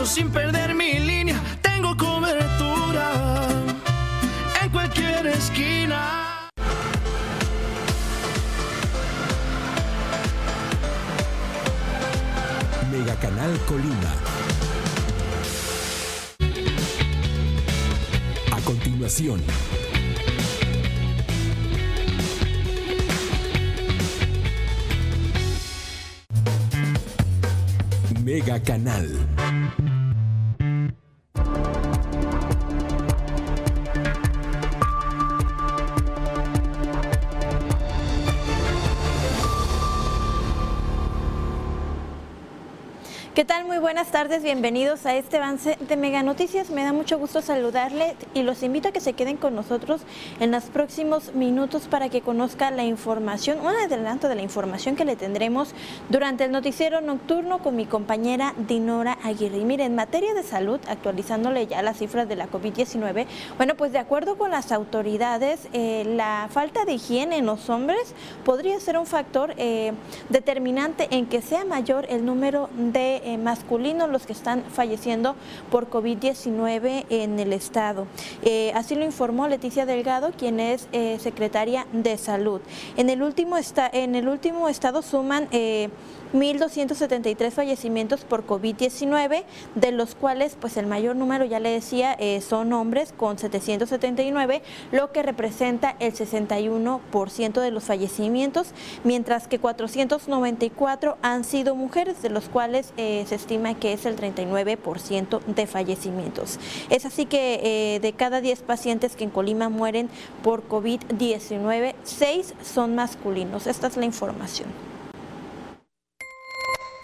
200 pesos sin perder mi línea, tengo cobertura en cualquier esquina. Mega Canal Colima. continuación. Mega Canal. ¿Qué tal? Muy buenas tardes, bienvenidos a este avance de Mega Noticias. Me da mucho gusto saludarle y los invito a que se queden con nosotros en los próximos minutos para que conozca la información, un adelanto de la información que le tendremos durante el noticiero nocturno con mi compañera Dinora Aguirre. Mire, en materia de salud, actualizándole ya las cifras de la COVID-19, bueno, pues de acuerdo con las autoridades, eh, la falta de higiene en los hombres podría ser un factor eh, determinante en que sea mayor el número de eh, masculinos los que están falleciendo por COVID-19 en el estado. Eh, así lo informó Leticia Delgado, quien es eh, secretaria de Salud. En el último, en el último estado suman 1.273 fallecimientos por COVID-19, de los cuales pues el mayor número, ya le decía, son hombres con 779, lo que representa el 61% de los fallecimientos, mientras que 494 han sido mujeres, de los cuales se estima que es el 39% de fallecimientos. Es así que eh, de cada 10 pacientes que en Colima mueren por COVID-19, 6 son masculinos. Esta es la información.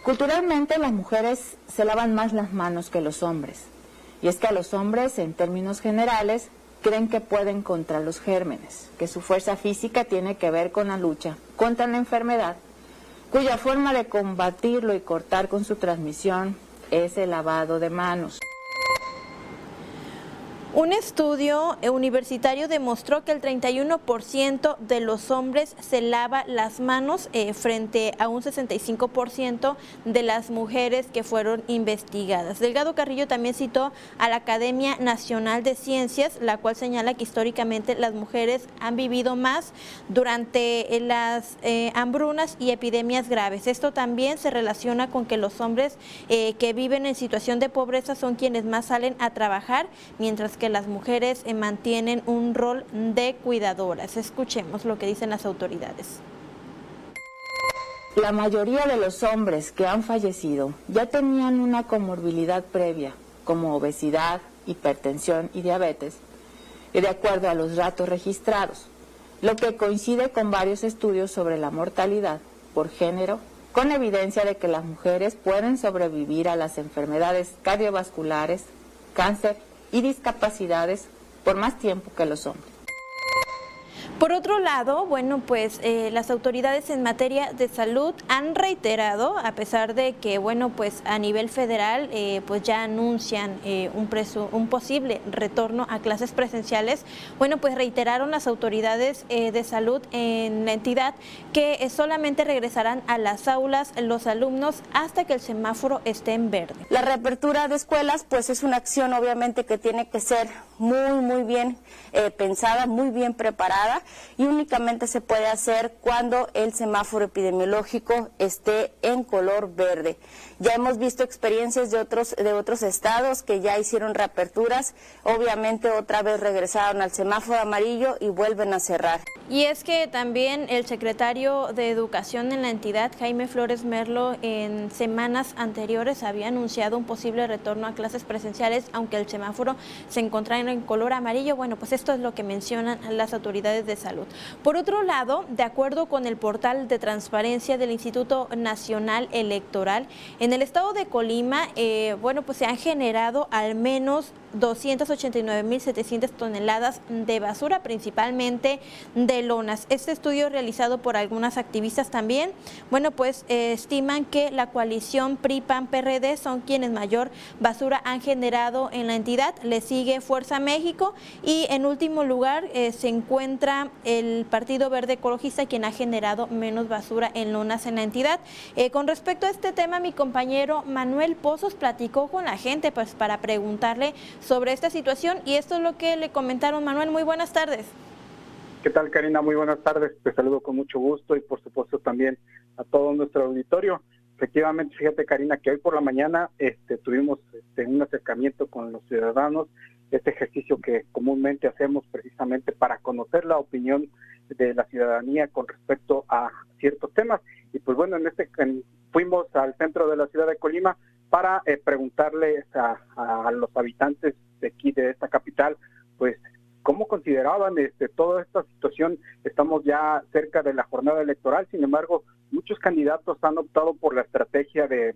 Culturalmente las mujeres se lavan más las manos que los hombres. Y es que a los hombres, en términos generales, creen que pueden contra los gérmenes, que su fuerza física tiene que ver con la lucha contra la enfermedad, cuya forma de combatirlo y cortar con su transmisión es el lavado de manos. Un estudio universitario demostró que el 31% de los hombres se lava las manos eh, frente a un 65% de las mujeres que fueron investigadas. Delgado Carrillo también citó a la Academia Nacional de Ciencias, la cual señala que históricamente las mujeres han vivido más durante eh, las eh, hambrunas y epidemias graves. Esto también se relaciona con que los hombres que viven en situación de pobreza son quienes más salen a trabajar, mientras que las mujeres eh, mantienen un rol de cuidadoras. Escuchemos lo que dicen las autoridades. La mayoría de los hombres que han fallecido ya tenían una comorbilidad previa, como obesidad, hipertensión y diabetes, de acuerdo a los datos registrados, lo que coincide con varios estudios sobre la mortalidad por género, con evidencia de que las mujeres pueden sobrevivir a las enfermedades cardiovasculares, cáncer y discapacidades por más tiempo que los hombres. Por otro lado, bueno, pues eh, las autoridades en materia de salud han reiterado, a pesar de que, bueno, pues a nivel federal, eh, pues ya anuncian eh, un, preso, un posible retorno a clases presenciales, bueno, pues reiteraron las autoridades de salud en la entidad que solamente regresarán a las aulas los alumnos hasta que el semáforo esté en verde. La reapertura de escuelas, pues es una acción obviamente que tiene que ser muy, muy bien pensada, muy bien preparada y únicamente se puede hacer cuando el semáforo epidemiológico esté en color verde. Ya hemos visto experiencias de otros, de otros estados que ya hicieron reaperturas, obviamente otra vez regresaron al semáforo amarillo y vuelven a cerrar. Y es que también el secretario de Educación en la entidad, Jaime Flores Merlo, en semanas anteriores había anunciado un posible retorno a clases presenciales, aunque el semáforo se encontrara en color amarillo. Bueno, pues esto es lo que mencionan las autoridades de salud. Por otro lado, de acuerdo con el portal de transparencia del Instituto Nacional Electoral, el estado de Colima, eh, bueno, pues se han generado al menos 289.700 toneladas de basura, principalmente de lonas. Este estudio realizado por algunas activistas también, bueno, pues eh, estiman que la coalición PRI-PAN-PRD son quienes mayor basura han generado en la entidad. Le sigue Fuerza México y en último lugar eh, se encuentra el Partido Verde Ecologista, quien ha generado menos basura en lonas en la entidad. Eh, con respecto a este tema, mi compañero Manuel Pozos platicó con la gente pues para preguntarle sobre esta situación y esto es lo que le comentaron. Manuel, muy buenas tardes. ¿Qué tal, Karina? Muy buenas tardes. Te saludo con mucho gusto y por supuesto también a todo nuestro auditorio. Efectivamente, fíjate, Karina, que hoy por la mañana este, tuvimos este, un acercamiento con los ciudadanos, este ejercicio que comúnmente hacemos precisamente para conocer la opinión de la ciudadanía con respecto a ciertos temas. Y pues bueno, en este fuimos al centro de la ciudad de Colima para eh, preguntarles a, los habitantes de aquí, de esta capital, pues cómo consideraban este, toda esta situación. Estamos ya cerca de la jornada electoral, sin embargo, muchos candidatos han optado por la estrategia de,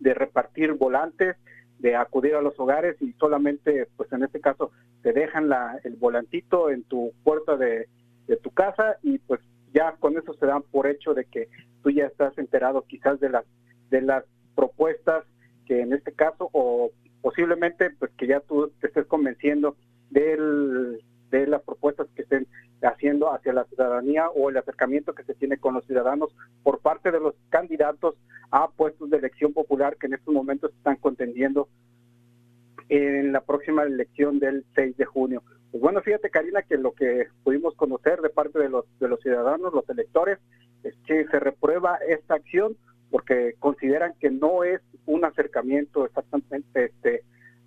repartir volantes, de acudir a los hogares y solamente, pues en este caso, te dejan la, el volantito en tu puerta de, de tu casa y pues ya con eso se dan por hecho de que tú ya estás enterado quizás de las de las propuestas que en este caso o posiblemente pues que ya tú te estés convenciendo del, de las propuestas que estén haciendo hacia la ciudadanía o el acercamiento que se tiene con los ciudadanos por parte de los candidatos a puestos de elección popular que en estos momentos están contendiendo en la próxima elección del 6 de junio. Pues bueno, fíjate Karina que lo que pudimos conocer de parte de los de los ciudadanos, los electores, es que se reprueba esta acción porque consideran que no es un acercamiento exactamente este,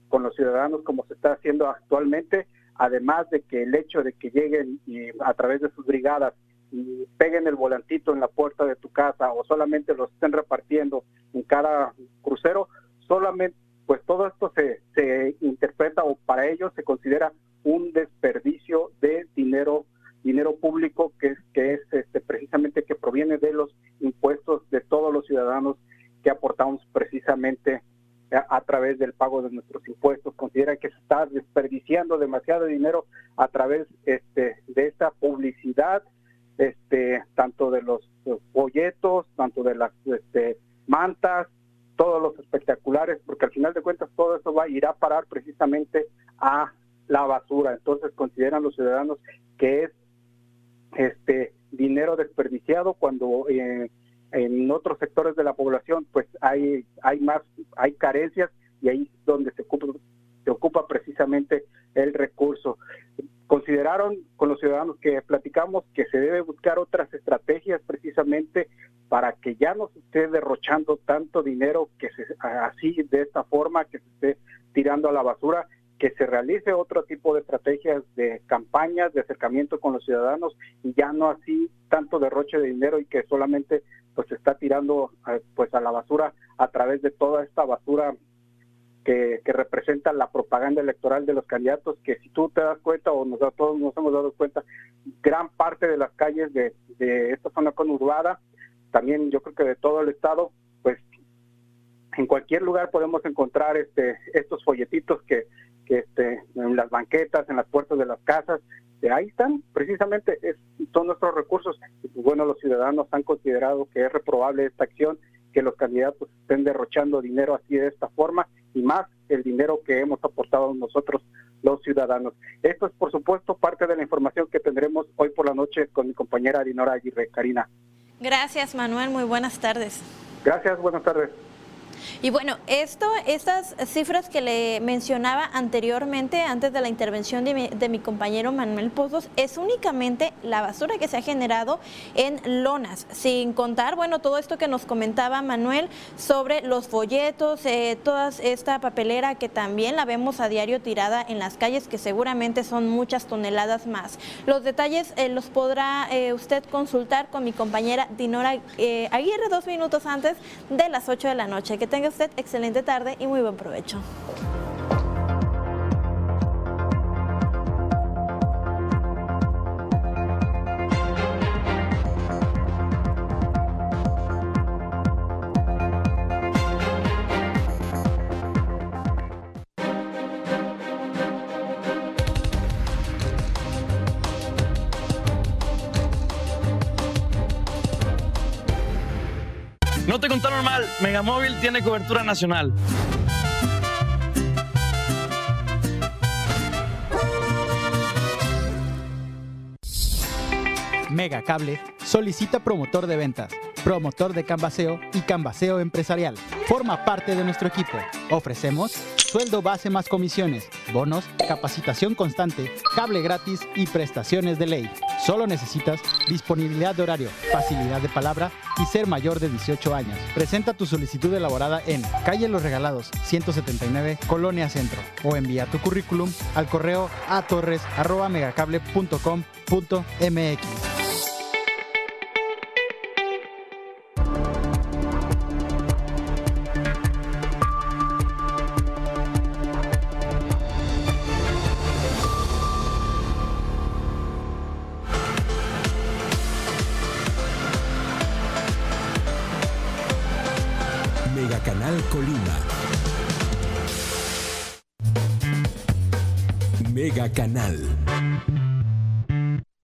con los ciudadanos como se está haciendo actualmente, además de que el hecho de que lleguen a través de sus brigadas y peguen el volantito en la puerta de tu casa o solamente los estén repartiendo en cada crucero, solamente pues todo esto se, se interpreta o para ellos se considera un desperdicio de dinero dinero público que es que es este, precisamente que proviene de los impuestos de todos los ciudadanos que aportamos precisamente a, través del pago de nuestros impuestos. Considera que se está desperdiciando demasiado dinero a través este, de esta publicidad, este, tanto de los folletos, tanto de las este, mantas, todos los espectaculares, porque al final de cuentas todo eso va a ir a parar precisamente a la basura. Entonces consideran los ciudadanos que es este dinero desperdiciado cuando eh, en otros sectores de la población pues hay hay más hay carencias y ahí es donde se ocupa, se ocupa precisamente el recurso. Consideraron con los ciudadanos que platicamos que se debe buscar otras estrategias precisamente para que ya no se esté derrochando tanto dinero que se así de esta forma que se esté tirando a la basura que se realice otro tipo de estrategias de campañas de acercamiento con los ciudadanos y ya no así tanto derroche de dinero y que solamente pues se está tirando pues a la basura a través de toda esta basura que, que, representa la propaganda electoral de los candidatos, que si tú te das cuenta o nos, todos nos hemos dado cuenta, gran parte de las calles de, de esta zona conurbada, también yo creo que de todo el estado, pues en cualquier lugar podemos encontrar este estos folletitos que que este, en las banquetas, en las puertas de las casas, de ahí están, precisamente es, son nuestros recursos. Y pues, bueno, los ciudadanos han considerado que es reprobable esta acción, que los candidatos estén derrochando dinero así de esta forma y más el dinero que hemos aportado nosotros los ciudadanos. Esto es, por supuesto, parte de la información que tendremos hoy por la noche con mi compañera Dinora Aguirre. Karina. Gracias, Manuel. Muy buenas tardes. Gracias, buenas tardes. Y bueno, esto, estas cifras que le mencionaba anteriormente, antes de la intervención de mi, compañero Manuel Pozos, es únicamente la basura que se ha generado en lonas, sin contar, bueno, todo esto que nos comentaba Manuel sobre los folletos, eh, toda esta papelera que también la vemos a diario tirada en las calles, que seguramente son muchas toneladas más. Los detalles eh, los podrá eh, usted consultar con mi compañera Dinora eh, Aguirre dos minutos antes de las 8 de la noche. Que tenga usted excelente tarde y muy buen provecho. No te contaron mal, Megamóvil tiene cobertura nacional. Mega Cable solicita promotor de ventas, promotor de canvaseo y canvaseo empresarial. Forma parte de nuestro equipo. Ofrecemos sueldo base más comisiones, bonos, capacitación constante, cable gratis y prestaciones de ley. Solo necesitas disponibilidad de horario, facilidad de palabra y ser mayor de 18 años. Presenta tu solicitud elaborada en Calle Los Regalados, 179, Colonia Centro o envía tu currículum al correo a Canal.